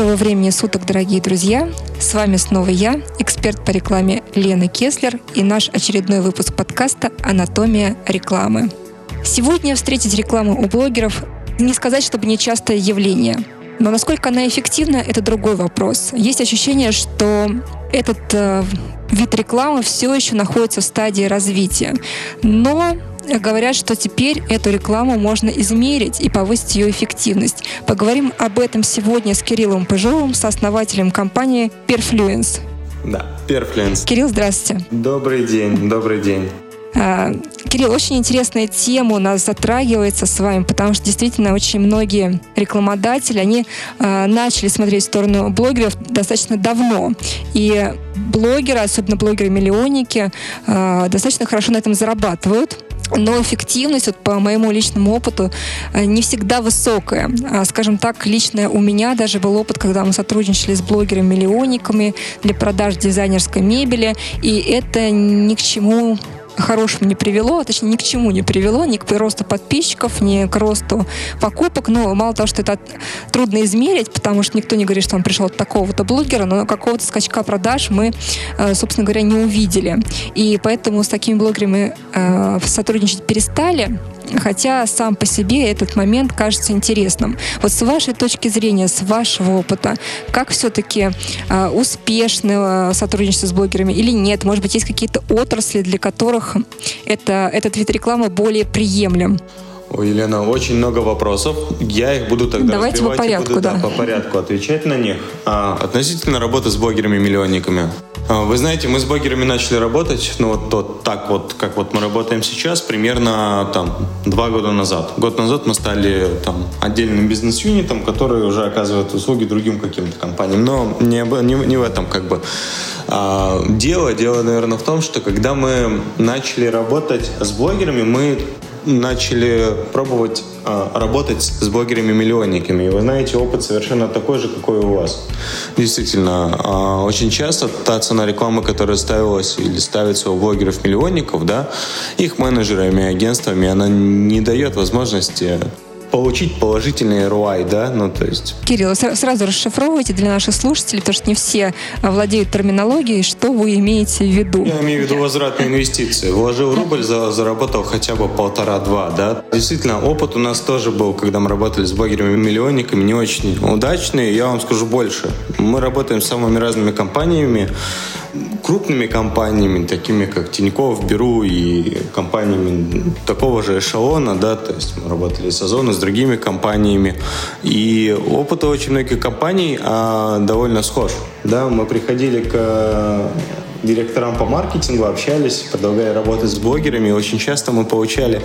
Доброго времени суток, дорогие друзья! С вами снова я, эксперт по рекламе Лена Кеслер и наш очередной выпуск подкаста «Анатомия рекламы». Сегодня встретить рекламу у блогеров не сказать, чтобы нечастое явление. Но насколько она эффективна, это другой вопрос. Есть ощущение, что этот э, вид рекламы все еще находится в стадии развития. Но говорят, что теперь эту рекламу можно измерить и повысить ее эффективность. Поговорим об этом сегодня с Кириллом Пыжовым, сооснователем компании Perfluence. Да, Perfluence. Кирилл, здравствуйте. Добрый день, добрый день. А, Кирилл, очень интересная тема у нас затрагивается с вами, потому что действительно очень многие рекламодатели, они а, начали смотреть в сторону блогеров достаточно давно. И блогеры, особенно блогеры-миллионники, а, достаточно хорошо на этом зарабатывают но эффективность, вот по моему личному опыту, э, не всегда высокая. А, скажем так, лично у меня даже был опыт, когда мы сотрудничали с блогерами-миллионниками для продаж дизайнерской мебели, и это ни к чему хорошему не привело, а точнее ни к чему не привело, ни к росту подписчиков, ни к росту покупок. Но мало того, что это трудно измерить, потому что никто не говорит, что он пришел от такого-то блогера, но какого-то скачка продаж мы, э, собственно говоря, не увидели. И поэтому с такими блогерами э, сотрудничать перестали хотя сам по себе этот момент кажется интересным. Вот с вашей точки зрения, с вашего опыта, как все-таки э, успешно сотрудничество с блогерами или нет? Может быть, есть какие-то отрасли, для которых это, этот вид рекламы более приемлем? Ой, Елена, очень много вопросов. Я их буду тогда Давайте по порядку, буду, да. да. по порядку отвечать на них. А, относительно работы с блогерами-миллионниками. А, вы знаете, мы с блогерами начали работать, ну вот тот, так вот, как вот мы работаем сейчас, примерно там два года назад. Год назад мы стали там отдельным бизнес-юнитом, который уже оказывает услуги другим каким-то компаниям. Но не, не, не в этом как бы а, дело. Дело, наверное, в том, что когда мы начали работать с блогерами, мы начали пробовать а, работать с блогерами-миллионниками. И вы знаете, опыт совершенно такой же, какой у вас. Действительно, а, очень часто та цена рекламы, которая ставилась или ставится у блогеров-миллионников, да, их менеджерами, агентствами, она не дает возможности получить положительный ROI, да, ну то есть. Кирилл, сразу расшифровывайте для наших слушателей, потому что не все а, владеют терминологией, что вы имеете в виду? Я имею в виду возвратные инвестиции. Вложил рубль, заработал хотя бы полтора-два, да. Действительно, опыт у нас тоже был, когда мы работали с блогерами-миллионниками, не очень удачный. Я вам скажу больше. Мы работаем с самыми разными компаниями, крупными компаниями, такими как Тинькофф, Беру и компаниями такого же эшелона, да, то есть мы работали с Озоном, другими компаниями. И опыт очень многих компаний а, довольно схож. Да, мы приходили к директорам по маркетингу, общались, продолжая работать с блогерами. Очень часто мы получали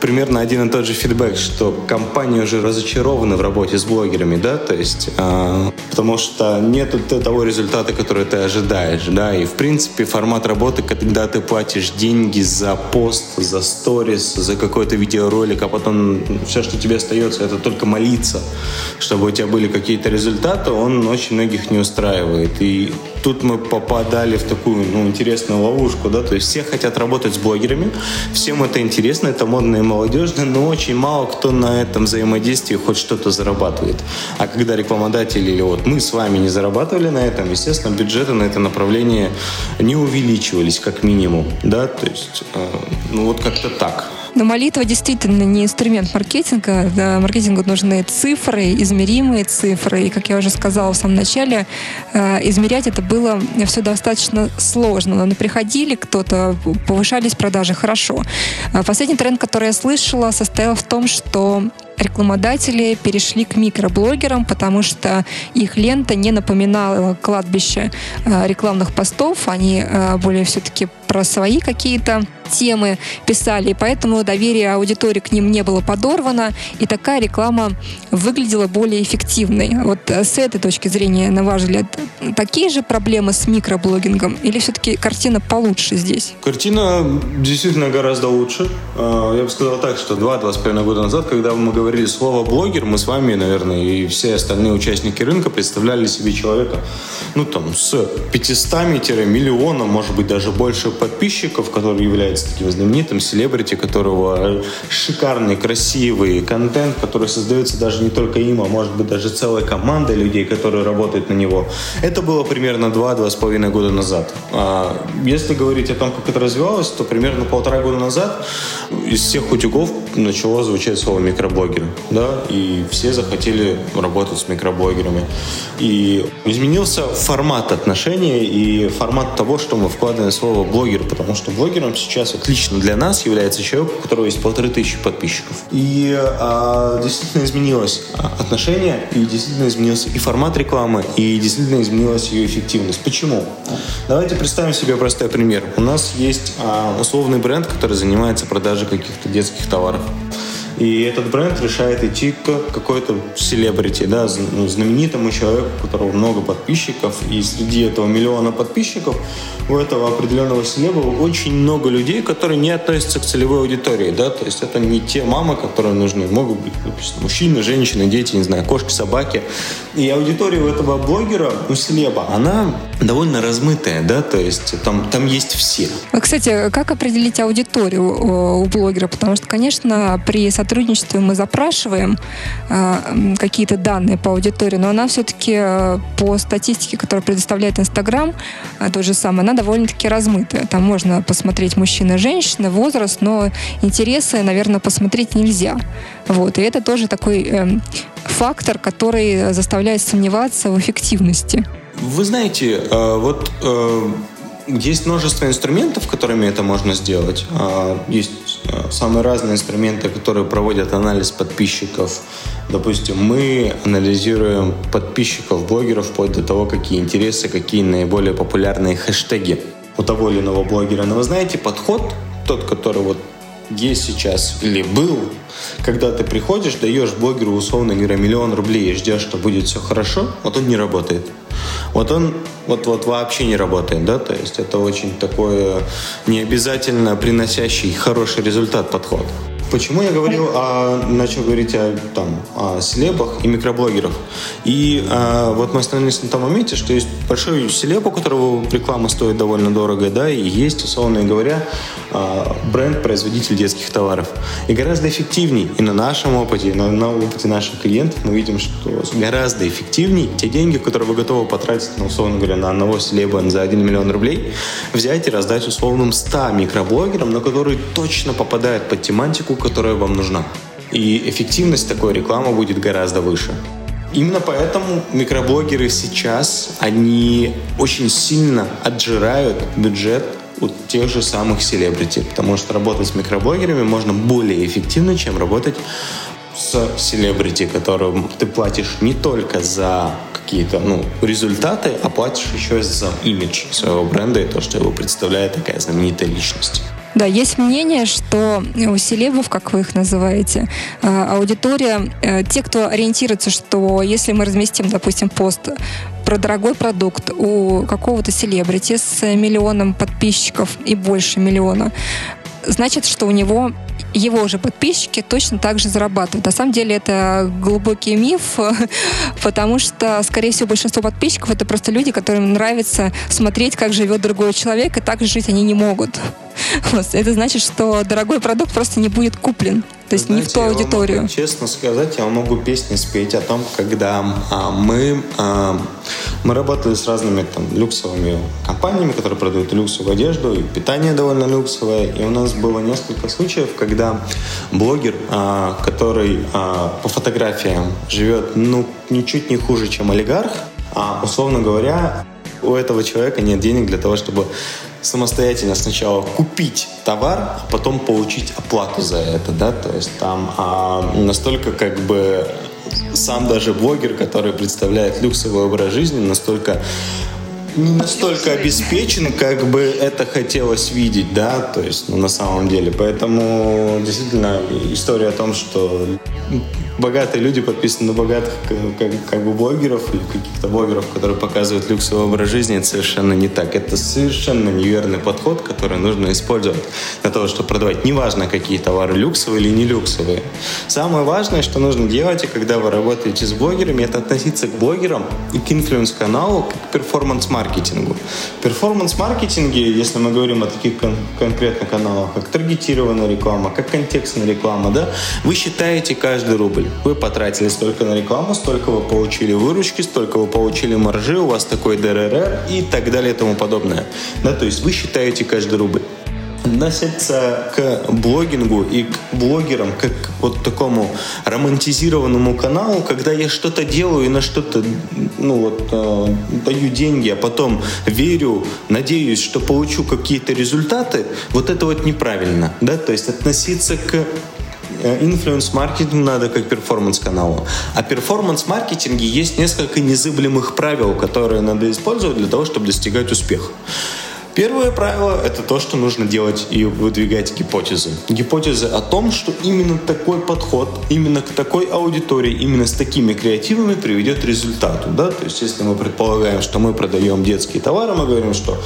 примерно один и тот же фидбэк, что компании уже разочарованы в работе с блогерами, да, то есть, э, потому что нет того результата, который ты ожидаешь, да, и в принципе формат работы, когда ты платишь деньги за пост, за сторис, за какой-то видеоролик, а потом все, что тебе остается, это только молиться, чтобы у тебя были какие-то результаты, он очень многих не устраивает. И тут мы попадали в такую ну, интересную ловушку, да, то есть все хотят работать с блогерами, всем это интересно, это модно и молодежно, но очень мало кто на этом взаимодействии хоть что-то зарабатывает. А когда рекламодатели или вот мы с вами не зарабатывали на этом, естественно, бюджеты на это направление не увеличивались как минимум, да, то есть, э, ну вот как-то так. Но молитва действительно не инструмент маркетинга. Да, маркетингу нужны цифры, измеримые цифры. И, как я уже сказала в самом начале, э, измерять это было все достаточно сложно. Но приходили кто-то, повышались продажи хорошо. А последний тренд, который я слышала, состоял в том, что рекламодатели перешли к микроблогерам, потому что их лента не напоминала кладбище э, рекламных постов. Они э, более все-таки про свои какие-то темы писали, и поэтому доверие аудитории к ним не было подорвано, и такая реклама выглядела более эффективной. Вот э, с этой точки зрения, на ваш взгляд, такие же проблемы с микроблогингом, или все-таки картина получше здесь? Картина действительно гораздо лучше. Я бы сказал так, что два-два с половиной года назад, когда мы говорили слово блогер, мы с вами, наверное, и все остальные участники рынка представляли себе человека, ну там, с 500-миллионом, может быть, даже больше подписчиков, который является таким знаменитым селебрити, которого шикарный, красивый контент, который создается даже не только им, а может быть даже целой командой людей, которые работают на него. Это было примерно 2-2,5 года назад. А если говорить о том, как это развивалось, то примерно полтора года назад из всех утюгов начало звучать слово микроблогер, да, и все захотели работать с микроблогерами. И изменился формат отношений и формат того, что мы вкладываем слово блогер, потому что блогером сейчас отлично для нас является человек, у которого есть полторы тысячи подписчиков. И а, действительно изменилось отношение, и действительно изменился и формат рекламы, и действительно изменилась ее эффективность. Почему? Давайте представим себе простой пример. У нас есть а, условный бренд, который занимается продажей каких-то детских товаров. И этот бренд решает идти к какой-то селебрити, да, ну, знаменитому человеку, у которого много подписчиков. И среди этого миллиона подписчиков у этого определенного селеба очень много людей, которые не относятся к целевой аудитории. Да? То есть это не те мамы, которые нужны. Могут быть допустим, мужчины, женщины, дети, не знаю, кошки, собаки. И аудитория у этого блогера, у селеба, она довольно размытая, да, то есть там, там есть все. Кстати, как определить аудиторию у блогера? Потому что, конечно, при мы запрашиваем э, какие-то данные по аудитории, но она все-таки э, по статистике, которую предоставляет Инстаграм, э, то же самое, она довольно-таки размытая. Там можно посмотреть мужчина, женщина, возраст, но интересы, наверное, посмотреть нельзя. Вот. И это тоже такой э, фактор, который заставляет сомневаться в эффективности. Вы знаете, э, вот э, есть множество инструментов, которыми это можно сделать. А, есть э, самые разные инструменты, которые проводят анализ подписчиков. Допустим, мы анализируем подписчиков, блогеров, вплоть до того, какие интересы, какие наиболее популярные хэштеги у того или иного блогера. Но вы знаете, подход, тот, который вот есть сейчас или был, когда ты приходишь, даешь блогеру, условно говоря, миллион рублей и ждешь, что будет все хорошо, вот он не работает. Вот он вот, вот вообще не работает, да, то есть это очень такой не обязательно приносящий хороший результат подход. Почему я говорил, о, начал говорить о, там, о селебах и микроблогерах? И а, вот мы остановились на том моменте, что есть большой селеб, у которого реклама стоит довольно дорого, да, и есть, условно говоря, а, бренд-производитель детских товаров. И гораздо эффективнее, и на нашем опыте, и на, на опыте наших клиентов мы видим, что гораздо эффективнее те деньги, которые вы готовы потратить, ну, условно говоря, на одного селеба за 1 миллион рублей, взять и раздать условным 100 микроблогерам, на которые точно попадают под тематику, которая вам нужна. И эффективность такой рекламы будет гораздо выше. Именно поэтому микроблогеры сейчас, они очень сильно отжирают бюджет у тех же самых селебрити, потому что работать с микроблогерами можно более эффективно, чем работать с селебрити, которым ты платишь не только за какие-то ну, результаты, а платишь еще за имидж своего бренда и то, что его представляет такая знаменитая личность. Да, есть мнение, что у селебов, как вы их называете, э, аудитория, э, те, кто ориентируется, что если мы разместим, допустим, пост про дорогой продукт у какого-то селебрити с миллионом подписчиков и больше миллиона, значит, что у него его же подписчики точно так же зарабатывают. На самом деле это глубокий миф, потому что, скорее всего, большинство подписчиков это просто люди, которым нравится смотреть, как живет другой человек, и так жить они не могут. Это значит, что дорогой продукт просто не будет куплен. То есть Знаете, не в ту аудиторию. Могу, честно сказать, я могу песни спеть о том, когда а, мы, а, мы работали с разными там, люксовыми компаниями, которые продают люксовую одежду, и питание довольно люксовое. И у нас было несколько случаев, когда блогер, а, который а, по фотографиям живет ну, ничуть не хуже, чем олигарх, а, условно говоря, у этого человека нет денег для того, чтобы самостоятельно сначала купить товар, а потом получить оплату за это, да, то есть там а, настолько как бы сам даже блогер, который представляет люксовый образ жизни, настолько не настолько обеспечен, как бы это хотелось видеть, да, то есть, ну, на самом деле. Поэтому, действительно, история о том, что богатые люди подписаны на богатых как, как бы блогеров или каких-то блогеров, которые показывают люксовый образ жизни, это совершенно не так. Это совершенно неверный подход, который нужно использовать для того, чтобы продавать. Неважно, какие товары, люксовые или не люксовые. Самое важное, что нужно делать, и когда вы работаете с блогерами, это относиться к блогерам и к инфлюенс-каналу как к перформанс-маркетингу. Перформанс-маркетинге, если мы говорим о таких кон- конкретных каналах, как таргетированная реклама, как контекстная реклама, да, вы считаете каждый рубль. Вы потратили столько на рекламу, столько вы получили выручки, столько вы получили маржи, у вас такой ДРР и так далее и тому подобное. Да, то есть вы считаете каждый рубль относятся к блогингу и к блогерам как к вот такому романтизированному каналу, когда я что-то делаю и на что-то ну вот э, даю деньги, а потом верю, надеюсь, что получу какие-то результаты, вот это вот неправильно, да, то есть относиться к Э, инфлюенс-маркетинг надо как перформанс-каналу. А перформанс-маркетинге есть несколько незыблемых правил, которые надо использовать для того, чтобы достигать успеха. Первое правило – это то, что нужно делать и выдвигать гипотезы. Гипотезы о том, что именно такой подход, именно к такой аудитории, именно с такими креативами приведет к результату. Да? То есть, если мы предполагаем, что мы продаем детские товары, мы говорим, что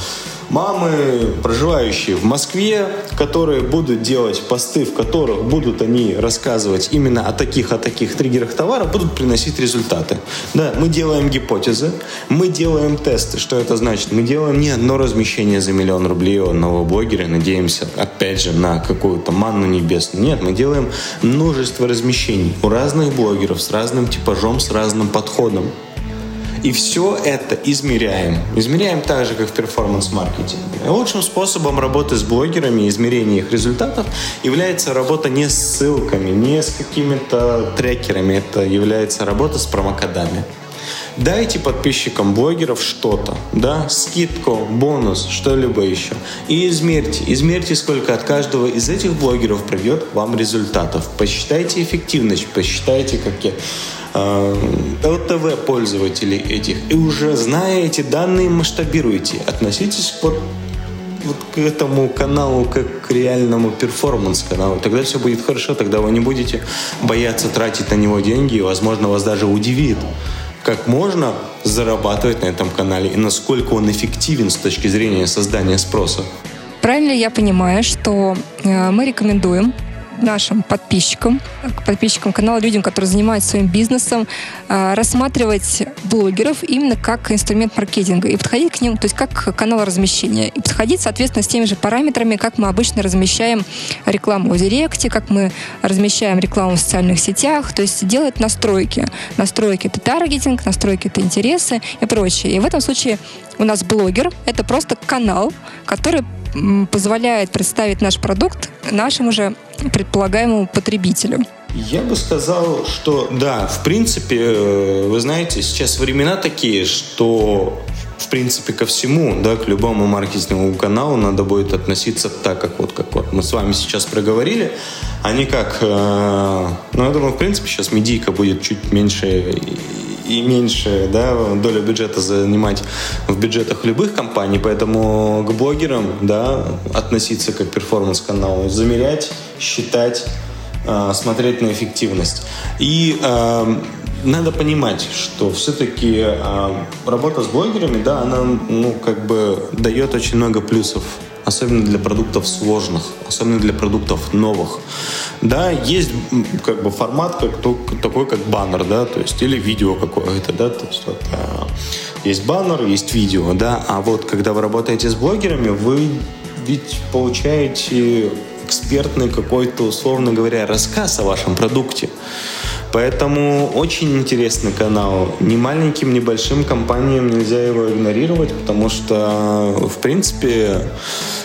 мамы, проживающие в Москве, которые будут делать посты, в которых будут они рассказывать именно о таких, о таких триггерах товара, будут приносить результаты. Да, мы делаем гипотезы, мы делаем тесты. Что это значит? Мы делаем не одно размещение за миллион рублей у одного блогера, надеемся, опять же, на какую-то манну небесную. Нет, мы делаем множество размещений у разных блогеров с разным типажом, с разным подходом. И все это измеряем. Измеряем так же, как в перформанс-маркетинге. Лучшим способом работы с блогерами, измерения их результатов, является работа не с ссылками, не с какими-то трекерами. Это является работа с промокодами. Дайте подписчикам блогеров что-то, да, скидку, бонус, что-либо еще. И измерьте, измерьте, сколько от каждого из этих блогеров придет вам результатов. Посчитайте эффективность, посчитайте, какие Э, ЛТВ пользователей этих, и уже зная эти данные, масштабируйте. Относитесь вот, вот к этому каналу как к реальному перформанс-каналу. Тогда все будет хорошо, тогда вы не будете бояться тратить на него деньги, и, возможно, вас даже удивит, как можно зарабатывать на этом канале и насколько он эффективен с точки зрения создания спроса. Правильно я понимаю, что э, мы рекомендуем нашим подписчикам, подписчикам канала, людям, которые занимаются своим бизнесом, а, рассматривать блогеров именно как инструмент маркетинга и подходить к ним, то есть как канал размещения. И подходить, соответственно, с теми же параметрами, как мы обычно размещаем рекламу в Директе, как мы размещаем рекламу в социальных сетях, то есть делать настройки. Настройки — это таргетинг, настройки — это интересы и прочее. И в этом случае у нас блогер — это просто канал, который позволяет представить наш продукт нашему же предполагаемому потребителю. Я бы сказал, что да, в принципе, э, вы знаете, сейчас времена такие, что в принципе ко всему, да, к любому маркетинговому каналу надо будет относиться так, как вот, как вот мы с вами сейчас проговорили, а не как, э, ну, я думаю, в принципе, сейчас медийка будет чуть меньше и меньше да, доля бюджета занимать в бюджетах любых компаний, поэтому к блогерам да, относиться как перформанс-каналу, замерять, считать, э, смотреть на эффективность. И э, надо понимать, что все-таки э, работа с блогерами, да, она ну, как бы дает очень много плюсов особенно для продуктов сложных, особенно для продуктов новых. Да, есть как бы формат как, такой, как баннер, да, то есть или видео какое-то, да, то есть вот, а, есть баннер, есть видео, да, а вот когда вы работаете с блогерами, вы ведь получаете экспертный какой-то, условно говоря, рассказ о вашем продукте. Поэтому очень интересный канал. Ни маленьким, ни большим компаниям нельзя его игнорировать, потому что, в принципе,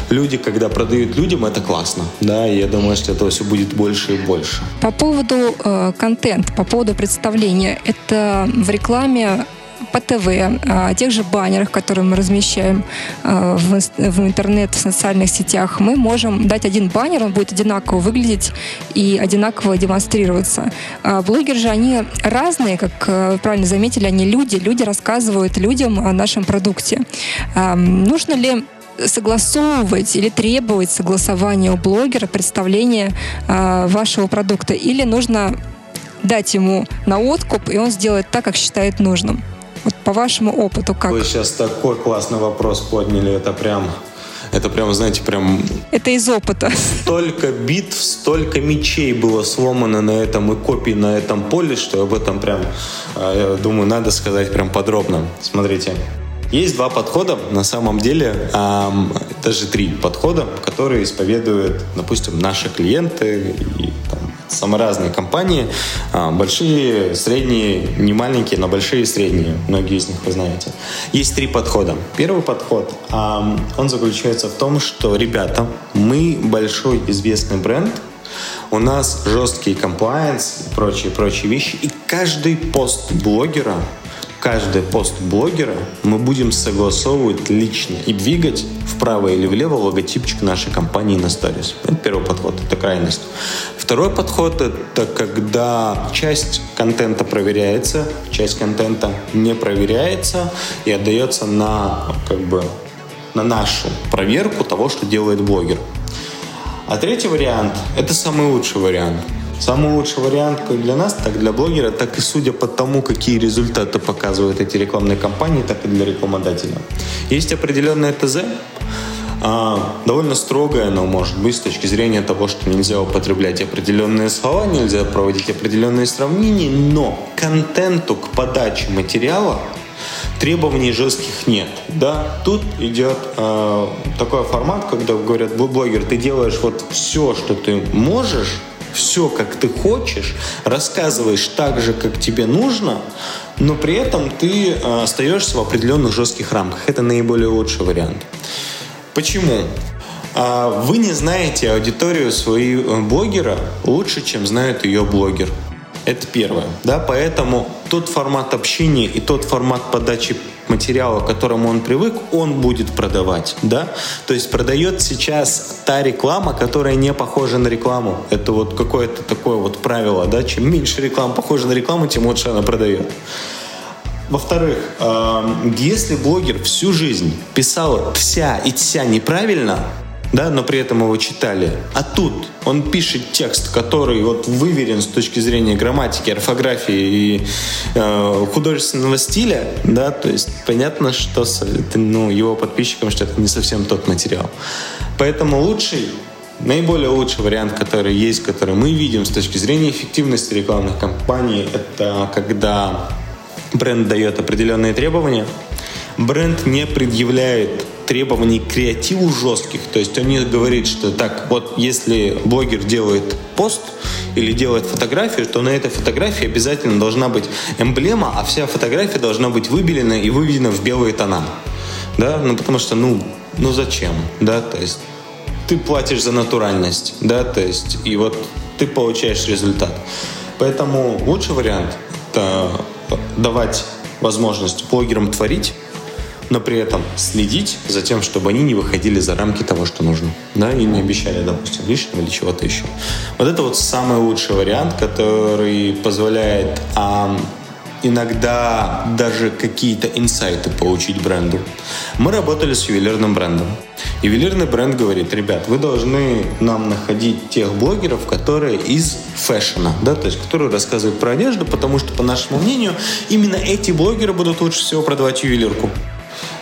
люди, когда продают людям, это классно. Да, и я думаю, что этого все будет больше и больше. По поводу э, контента, по поводу представления, это в рекламе по ТВ, о тех же баннерах, которые мы размещаем э, в, в интернет, в социальных сетях, мы можем дать один баннер, он будет одинаково выглядеть и одинаково демонстрироваться. А блогеры же, они разные, как вы правильно заметили, они люди, люди рассказывают людям о нашем продукте. Нужно ли согласовывать или требовать согласования у блогера представления вашего продукта? Или нужно дать ему на откуп, и он сделает так, как считает нужным. Вот по вашему опыту как? Вы сейчас такой классный вопрос подняли, это прям это прям, знаете, прям... Это из опыта. Столько битв, столько мечей было сломано на этом и копий на этом поле, что об этом прям, а, я думаю, надо сказать прям подробно. Смотрите. Есть два подхода, на самом деле, эм, даже три подхода, которые исповедуют, допустим, наши клиенты и там, самые разные компании, э, большие, средние, не маленькие, но большие и средние, многие из них вы знаете. Есть три подхода. Первый подход, э, он заключается в том, что, ребята, мы большой известный бренд, у нас жесткий комплайенс и прочие-прочие вещи, и каждый пост блогера каждый пост блогера мы будем согласовывать лично и двигать вправо или влево логотипчик нашей компании на сторис. Это первый подход, это крайность. Второй подход — это когда часть контента проверяется, часть контента не проверяется и отдается на, как бы, на нашу проверку того, что делает блогер. А третий вариант — это самый лучший вариант — Самый лучший вариант как для нас, так и для блогера, так и судя по тому, какие результаты показывают эти рекламные кампании, так и для рекламодателя. Есть определенное ТЗ, а, довольно строгое оно может быть с точки зрения того, что нельзя употреблять определенные слова, нельзя проводить определенные сравнения, но контенту к подаче материала требований жестких нет. Да? Тут идет э, такой формат, когда говорят, блогер, ты делаешь вот все, что ты можешь, все, как ты хочешь, рассказываешь так же, как тебе нужно, но при этом ты э, остаешься в определенных жестких рамках. Это наиболее лучший вариант. Почему? А, вы не знаете аудиторию своего блогера лучше, чем знает ее блогер. Это первое. Да? Поэтому тот формат общения и тот формат подачи материала, к которому он привык, он будет продавать, да? То есть продает сейчас та реклама, которая не похожа на рекламу. Это вот какое-то такое вот правило, да? Чем меньше реклама похожа на рекламу, тем лучше она продает. Во-вторых, если блогер всю жизнь писал вся и вся неправильно, да, но при этом его читали. А тут он пишет текст, который вот выверен с точки зрения грамматики, орфографии и э, художественного стиля, да, то есть понятно, что ну, его подписчикам, что это не совсем тот материал. Поэтому лучший Наиболее лучший вариант, который есть, который мы видим с точки зрения эффективности рекламных кампаний, это когда бренд дает определенные требования, бренд не предъявляет требований к креативу жестких. То есть он не говорит, что так, вот если блогер делает пост или делает фотографию, то на этой фотографии обязательно должна быть эмблема, а вся фотография должна быть выбелена и выведена в белые тона. Да, ну потому что, ну, ну зачем, да, то есть ты платишь за натуральность, да, то есть и вот ты получаешь результат. Поэтому лучший вариант – это давать возможность блогерам творить, но при этом следить за тем, чтобы они не выходили за рамки того, что нужно. Да, и не обещали, допустим, лишнего или чего-то еще. Вот это вот самый лучший вариант, который позволяет а, иногда даже какие-то инсайты получить бренду. Мы работали с ювелирным брендом. Ювелирный бренд говорит, ребят, вы должны нам находить тех блогеров, которые из фэшена, да, то есть которые рассказывают про одежду, потому что, по нашему мнению, именно эти блогеры будут лучше всего продавать ювелирку.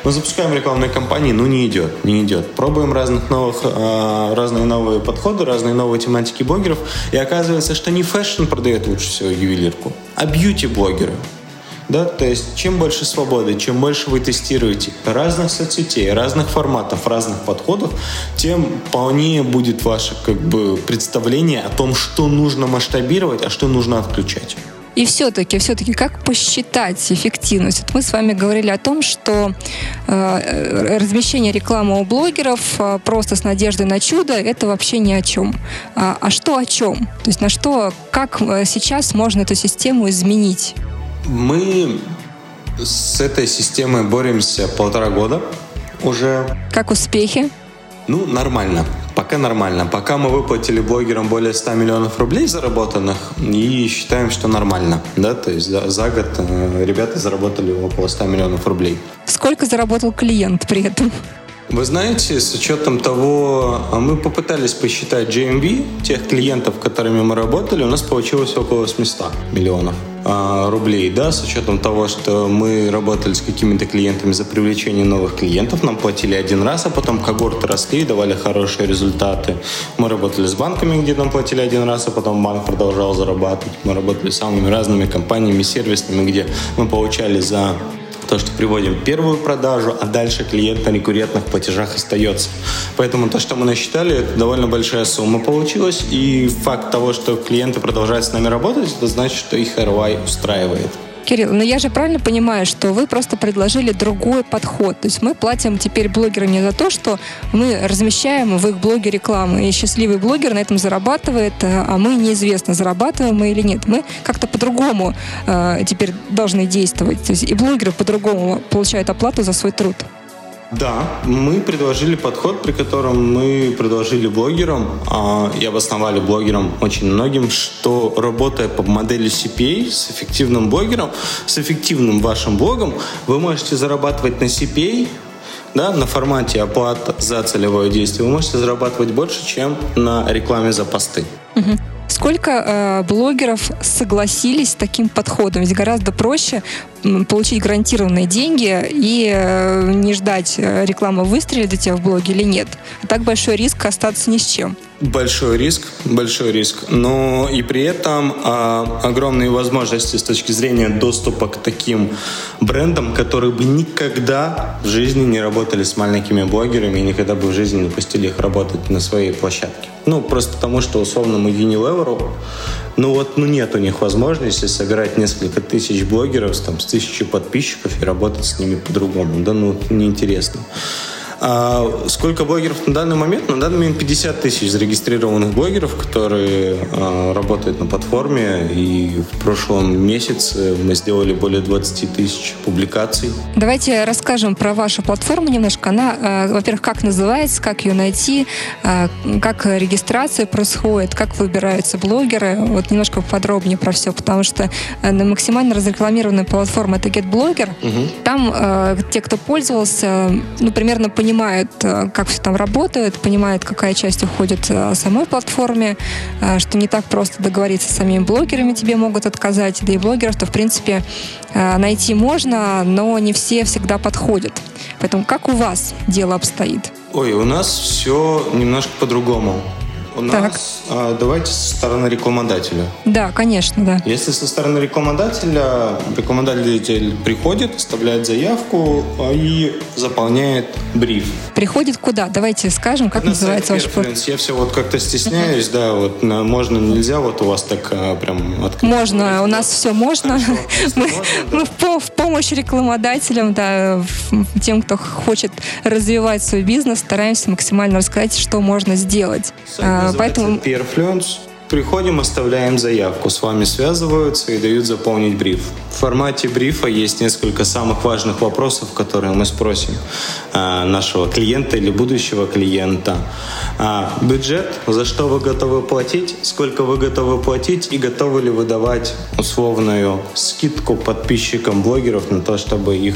Мы запускаем рекламные кампании, ну не идет, не идет. Пробуем разных новых, э, разные новые подходы, разные новые тематики блогеров, и оказывается, что не фэшн продает лучше всего ювелирку, а бьюти-блогеры. Да, то есть чем больше свободы, чем больше вы тестируете разных соцсетей, разных форматов, разных подходов, тем полнее будет ваше как бы представление о том, что нужно масштабировать, а что нужно отключать. И все-таки, все-таки, как посчитать эффективность? Вот мы с вами говорили о том, что э, размещение рекламы у блогеров э, просто с надеждой на чудо это вообще ни о чем. А, а что о чем? То есть на что, как э, сейчас можно эту систему изменить? Мы с этой системой боремся полтора года уже. Как успехи? Ну, нормально. Пока нормально. Пока мы выплатили блогерам более 100 миллионов рублей заработанных и считаем, что нормально. Да? То есть за, за год э, ребята заработали около 100 миллионов рублей. Сколько заработал клиент при этом? Вы знаете, с учетом того, а мы попытались посчитать GMV, тех клиентов, которыми мы работали, у нас получилось около 800 миллионов рублей, да, с учетом того, что мы работали с какими-то клиентами за привлечение новых клиентов, нам платили один раз, а потом когорты росли и давали хорошие результаты. Мы работали с банками, где нам платили один раз, а потом банк продолжал зарабатывать. Мы работали с самыми разными компаниями сервисными, где мы получали за то, что приводим первую продажу, а дальше клиент на рекуррентных платежах остается. Поэтому то, что мы насчитали, это довольно большая сумма получилась. И факт того, что клиенты продолжают с нами работать, это значит, что их ROI устраивает. Кирилл, но я же правильно понимаю, что вы просто предложили другой подход. То есть мы платим теперь блогерам не за то, что мы размещаем в их блоге рекламу, и счастливый блогер на этом зарабатывает, э, а мы неизвестно, зарабатываем мы или нет. Мы как-то по-другому э, теперь должны действовать. То есть и блогеры по-другому получают оплату за свой труд. Да, мы предложили подход, при котором мы предложили блогерам а, и обосновали блогерам очень многим, что работая по модели CPA с эффективным блогером, с эффективным вашим блогом, вы можете зарабатывать на CPA да, на формате оплат за целевое действие, вы можете зарабатывать больше, чем на рекламе за посты. Сколько э, блогеров согласились с таким подходом? Ведь гораздо проще получить гарантированные деньги и э, не ждать э, рекламы выстрелит у тебя в блоге или нет. Так большой риск остаться ни с чем. Большой риск, большой риск. Но и при этом а, огромные возможности с точки зрения доступа к таким брендам, которые бы никогда в жизни не работали с маленькими блогерами и никогда бы в жизни не пустили их работать на своей площадке. Ну, просто потому что, условно, мы Unilever, ну вот, ну нет у них возможности собирать несколько тысяч блогеров там, с тысячей подписчиков и работать с ними по-другому. Да ну, неинтересно. А сколько блогеров на данный момент? На данный момент 50 тысяч зарегистрированных блогеров, которые а, работают на платформе. И в прошлом месяце мы сделали более 20 тысяч публикаций. Давайте расскажем про вашу платформу немножко. Она, а, во-первых, как называется, как ее найти, а, как регистрация происходит, как выбираются блогеры. Вот немножко подробнее про все, потому что а, на максимально разрекламированная платформа это GetBlogger. Угу. Там а, те, кто пользовался, ну, примерно понимают, понимает, э, как все там работает, понимает, какая часть уходит э, самой платформе, э, что не так просто договориться с самими блогерами, тебе могут отказать, да и блогеров, то, в принципе, найти можно, но не все всегда подходят. Поэтому как у вас дело обстоит? Ой, у нас все немножко по-другому. У так. нас, а, давайте со стороны рекламодателя. Да, конечно, да. Если со стороны рекламодателя, рекламодатель приходит, оставляет заявку а, и заполняет бриф. Приходит куда? Давайте скажем, как на называется ваш порт. Я все вот как-то стесняюсь, да, вот можно, нельзя, вот у вас так а, прям открыть. Можно, у нас все можно. мы, мы в, в помощь рекламодателям, да, тем, кто хочет развивать свой бизнес, стараемся максимально рассказать, что можно сделать. А, поэтому... Perfluence. Приходим, оставляем заявку, с вами связываются и дают заполнить бриф. В формате брифа есть несколько самых важных вопросов, которые мы спросим а, нашего клиента или будущего клиента. А, бюджет, за что вы готовы платить, сколько вы готовы платить и готовы ли вы давать условную скидку подписчикам блогеров на то, чтобы их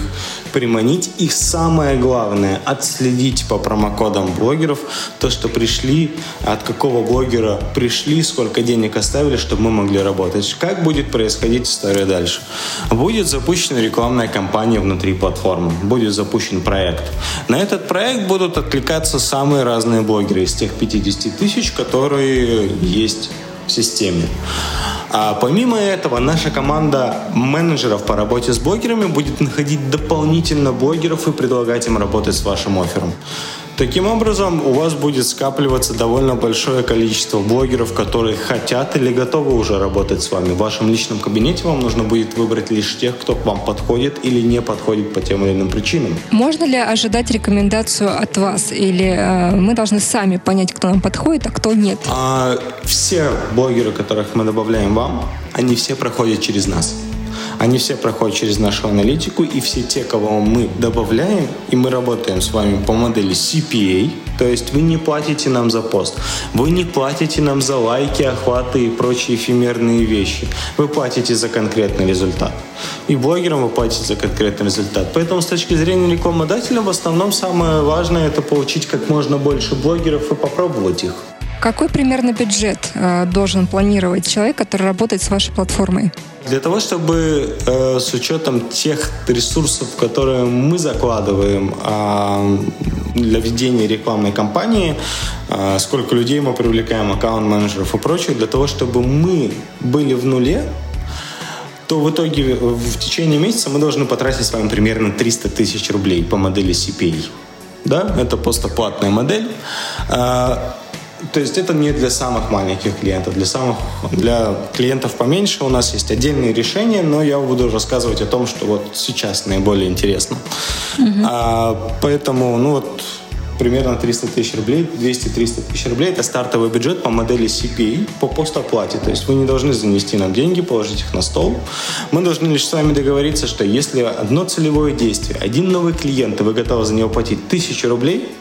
приманить. И самое главное, отследить по промокодам блогеров то, что пришли, от какого блогера пришли, сколько денег оставили, чтобы мы могли работать. Как будет происходить история дальше? Будет запущена рекламная кампания внутри платформы, будет запущен проект. На этот проект будут откликаться самые разные блогеры из тех 50 тысяч, которые есть в системе. А помимо этого, наша команда менеджеров по работе с блогерами будет находить дополнительно блогеров и предлагать им работать с вашим оффером. Таким образом, у вас будет скапливаться довольно большое количество блогеров, которые хотят или готовы уже работать с вами. В вашем личном кабинете вам нужно будет выбрать лишь тех, кто к вам подходит или не подходит по тем или иным причинам. Можно ли ожидать рекомендацию от вас? Или э, мы должны сами понять, кто нам подходит, а кто нет? А, все блогеры, которых мы добавляем вам, они все проходят через нас. Они все проходят через нашу аналитику, и все те, кого мы добавляем, и мы работаем с вами по модели CPA, то есть вы не платите нам за пост, вы не платите нам за лайки, охваты и прочие эфемерные вещи. Вы платите за конкретный результат. И блогерам вы платите за конкретный результат. Поэтому с точки зрения рекламодателя в основном самое важное это получить как можно больше блогеров и попробовать их. Какой примерно бюджет э, должен планировать человек, который работает с вашей платформой? Для того, чтобы э, с учетом тех ресурсов, которые мы закладываем э, для ведения рекламной кампании, э, сколько людей мы привлекаем, аккаунт-менеджеров и прочее, для того, чтобы мы были в нуле, то в итоге в течение месяца мы должны потратить с вами примерно 300 тысяч рублей по модели CPA. Да, это просто платная модель. То есть это не для самых маленьких клиентов, для самых для клиентов поменьше у нас есть отдельные решения, но я буду рассказывать о том, что вот сейчас наиболее интересно. Угу. А, поэтому, ну вот примерно 300 тысяч рублей, 200-300 тысяч рублей – это стартовый бюджет по модели CPA по постоплате. То есть вы не должны занести нам деньги, положить их на стол. Мы должны лишь с вами договориться, что если одно целевое действие, один новый клиент, и вы готовы за него платить тысячу рублей –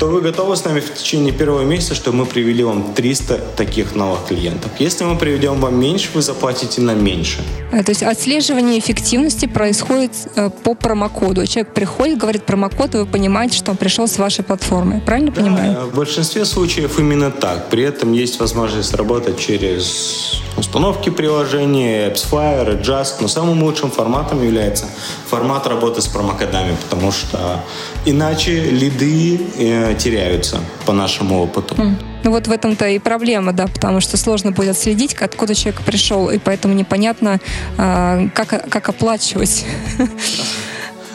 то вы готовы с нами в течение первого месяца, чтобы мы привели вам 300 таких новых клиентов. Если мы приведем вам меньше, вы заплатите нам меньше. Э, то есть отслеживание эффективности происходит э, по промокоду. Человек приходит, говорит промокод, и вы понимаете, что он пришел с вашей платформы. Правильно да, понимаю? В большинстве случаев именно так. При этом есть возможность работать через установки приложения, AppsFlyer, Just, но самым лучшим форматом является формат работы с промокодами, потому что иначе лиды э, теряются по нашему опыту. Ну вот в этом-то и проблема, да, потому что сложно будет отследить, откуда человек пришел, и поэтому непонятно, э, как, как оплачивать.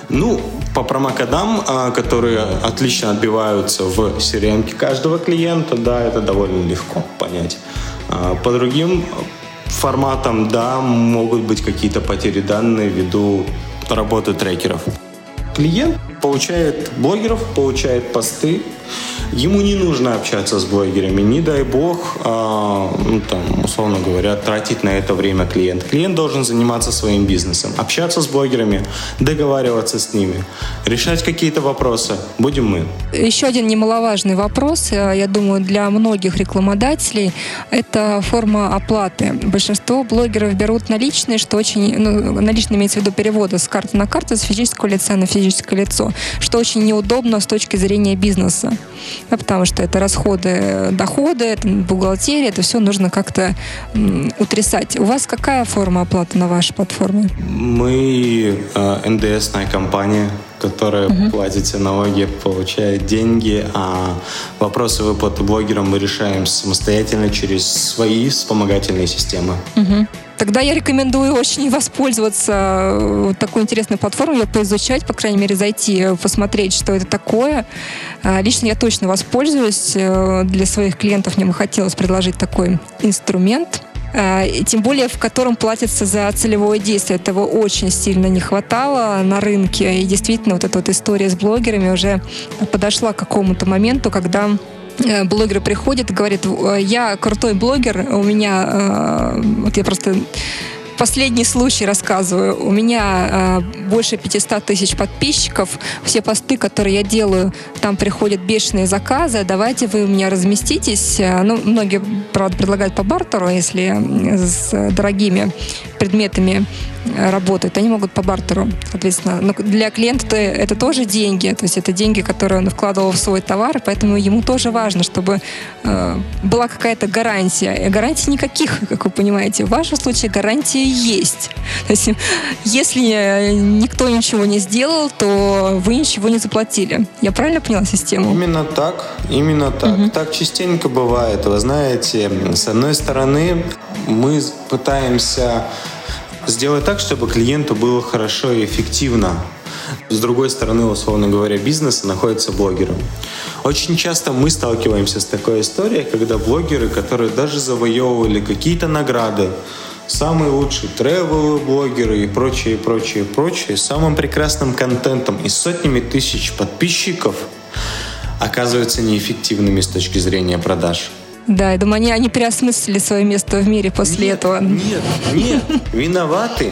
Ну, по промокодам, а, которые отлично отбиваются в CRM каждого клиента, да, это довольно легко понять. А, по другим форматам, да, могут быть какие-то потери данных ввиду работы трекеров. Клиент получает блогеров, получает посты, Ему не нужно общаться с блогерами, не дай бог, а, ну, там, условно говоря, тратить на это время клиент. Клиент должен заниматься своим бизнесом, общаться с блогерами, договариваться с ними, решать какие-то вопросы. Будем мы. Еще один немаловажный вопрос, э, я думаю, для многих рекламодателей, это форма оплаты. Большинство блогеров берут наличные, что очень, ну, наличные имеется в виду переводы с карты на карту, с физического лица на физическое лицо, что очень неудобно с точки зрения бизнеса да, потому что это расходы, доходы, это бухгалтерия, это все нужно как-то утрясать. У вас какая форма оплаты на вашей платформе? Мы э, НДСная компания, которая угу. платит все налоги, получает деньги, а вопросы выплаты блогерам мы решаем самостоятельно через свои вспомогательные системы. Угу. Тогда я рекомендую очень воспользоваться э, такой интересной платформой, ее поизучать, по крайней мере, зайти, э, посмотреть, что это такое. А, лично я точно воспользуюсь. Э, для своих клиентов мне бы хотелось предложить такой инструмент тем более в котором платится за целевое действие. Этого очень сильно не хватало на рынке. И действительно, вот эта вот история с блогерами уже подошла к какому-то моменту, когда Э, блогер приходит и говорит, я крутой блогер, у меня, э, вот я просто последний случай рассказываю. У меня э, больше 500 тысяч подписчиков. Все посты, которые я делаю, там приходят бешеные заказы. Давайте вы у меня разместитесь. Ну, многие, правда, предлагают по бартеру, если с дорогими предметами работают, они могут по бартеру, соответственно. Но для клиента это тоже деньги, то есть это деньги, которые он вкладывал в свой товар, поэтому ему тоже важно, чтобы э, была какая-то гарантия. И гарантий никаких, как вы понимаете. В вашем случае гарантии есть. То есть если никто ничего не сделал, то вы ничего не заплатили. Я правильно поняла систему? Именно так, именно так. Угу. Так частенько бывает. Вы знаете, с одной стороны, мы пытаемся сделать так, чтобы клиенту было хорошо и эффективно. С другой стороны, условно говоря, бизнеса находится блогером. Очень часто мы сталкиваемся с такой историей, когда блогеры, которые даже завоевывали какие-то награды, самые лучшие тревел блогеры и прочее, прочее, прочее, самым прекрасным контентом и сотнями тысяч подписчиков оказываются неэффективными с точки зрения продаж. Да, я думаю, они, они переосмыслили свое место в мире после нет, этого. Нет, нет, виноваты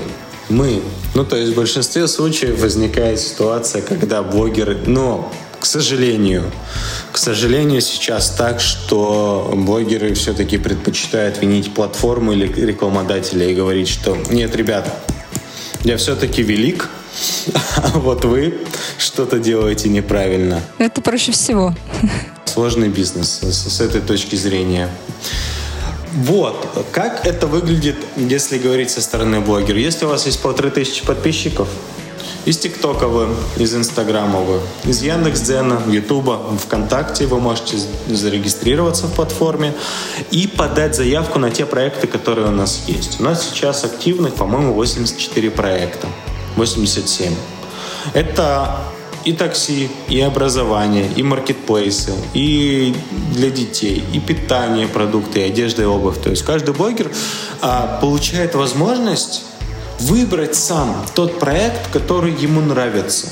Мы. Ну, то есть в большинстве случаев возникает ситуация, когда блогеры, но к сожалению, к сожалению, сейчас так, что блогеры все-таки предпочитают винить платформу или рекламодателя и говорить, что нет, ребят, я все-таки велик, а вот вы что-то делаете неправильно. Это проще всего. Сложный бизнес с, с этой точки зрения. Вот, как это выглядит, если говорить со стороны блогера. Если у вас есть полторы тысячи подписчиков, из ТикТока вы, из Инстаграма вы, из Яндекс.Дзена, Ютуба, ВКонтакте вы можете зарегистрироваться в платформе и подать заявку на те проекты, которые у нас есть. У нас сейчас активных, по-моему, 84 проекта. 87. Это и такси, и образование, и маркетплейсы, и для детей, и питание, продукты, и одежда, и обувь. То есть каждый блогер а, получает возможность выбрать сам тот проект, который ему нравится.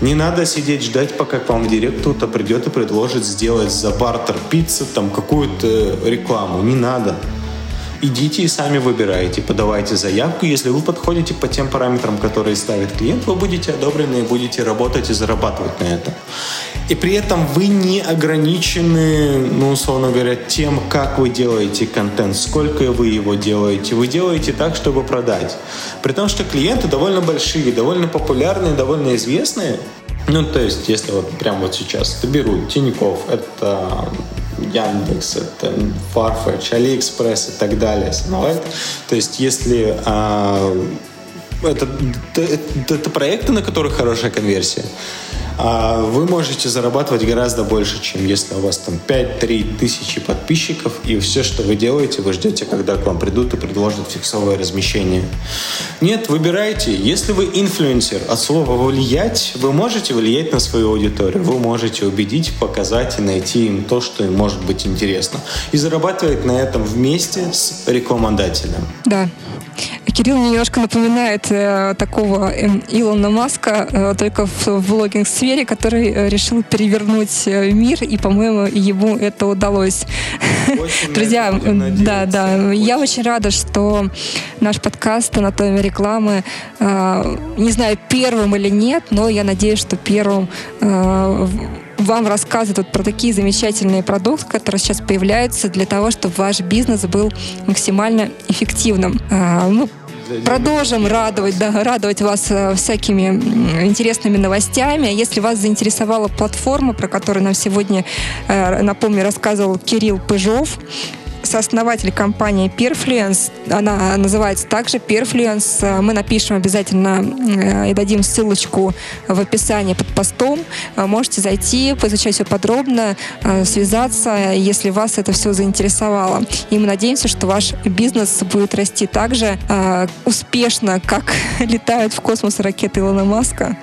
Не надо сидеть ждать, пока к вам в директ кто-то придет и предложит сделать за бартер пиццы там какую-то рекламу. Не надо идите и сами выбирайте, подавайте заявку. Если вы подходите по тем параметрам, которые ставит клиент, вы будете одобрены и будете работать и зарабатывать на этом. И при этом вы не ограничены, ну, условно говоря, тем, как вы делаете контент, сколько вы его делаете. Вы делаете так, чтобы продать. При том, что клиенты довольно большие, довольно популярные, довольно известные. Ну, то есть, если вот прямо вот сейчас это беру Тиньков, это Яндекс, это Farfetch, AliExpress и так далее. То есть, если а, это, это, это проекты, на которых хорошая конверсия, вы можете зарабатывать гораздо больше, чем если у вас там 5-3 тысячи подписчиков, и все, что вы делаете, вы ждете, когда к вам придут и предложат фиксовое размещение. Нет, выбирайте. Если вы инфлюенсер, от слова «влиять», вы можете влиять на свою аудиторию, вы можете убедить, показать и найти им то, что им может быть интересно. И зарабатывать на этом вместе с рекламодателем. Да. Кирилл немножко напоминает э, такого э, Илона Маска, э, только в, в блогинг-сфере, который э, решил перевернуть э, мир, и, по-моему, ему это удалось. Друзья, да, да, я очень рада, что наш подкаст «Анатомия рекламы», э, не знаю, первым или нет, но я надеюсь, что первым вам рассказывают про такие замечательные продукты, которые сейчас появляются для того, чтобы ваш бизнес был максимально эффективным. Мы продолжим радовать, да, радовать вас э, всякими интересными новостями. Если вас заинтересовала платформа, про которую нам сегодня, э, напомню, рассказывал Кирилл Пыжов, сооснователь компании Perfluence. Она называется также Perfluence. Мы напишем обязательно э, и дадим ссылочку в описании под постом. Можете зайти, поизучать все подробно, э, связаться, если вас это все заинтересовало. И мы надеемся, что ваш бизнес будет расти так же э, успешно, как летают в космос ракеты Илона Маска.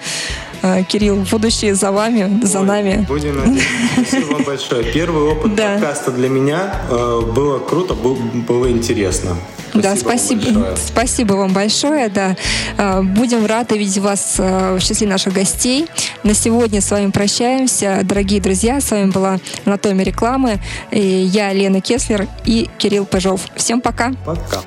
А, Кирилл, будущее за вами, за Ой, нами. Будем надеяться. Спасибо вам большое. Первый опыт да. подкаста для меня э, было круто, было интересно. Спасибо да, спасибо, вам спасибо вам большое. Да. А, будем рады видеть вас э, в числе наших гостей. На сегодня с вами прощаемся. Дорогие друзья, с вами была Анатомия рекламы. И я, Лена Кеслер и Кирилл Пыжов. Всем пока. Пока.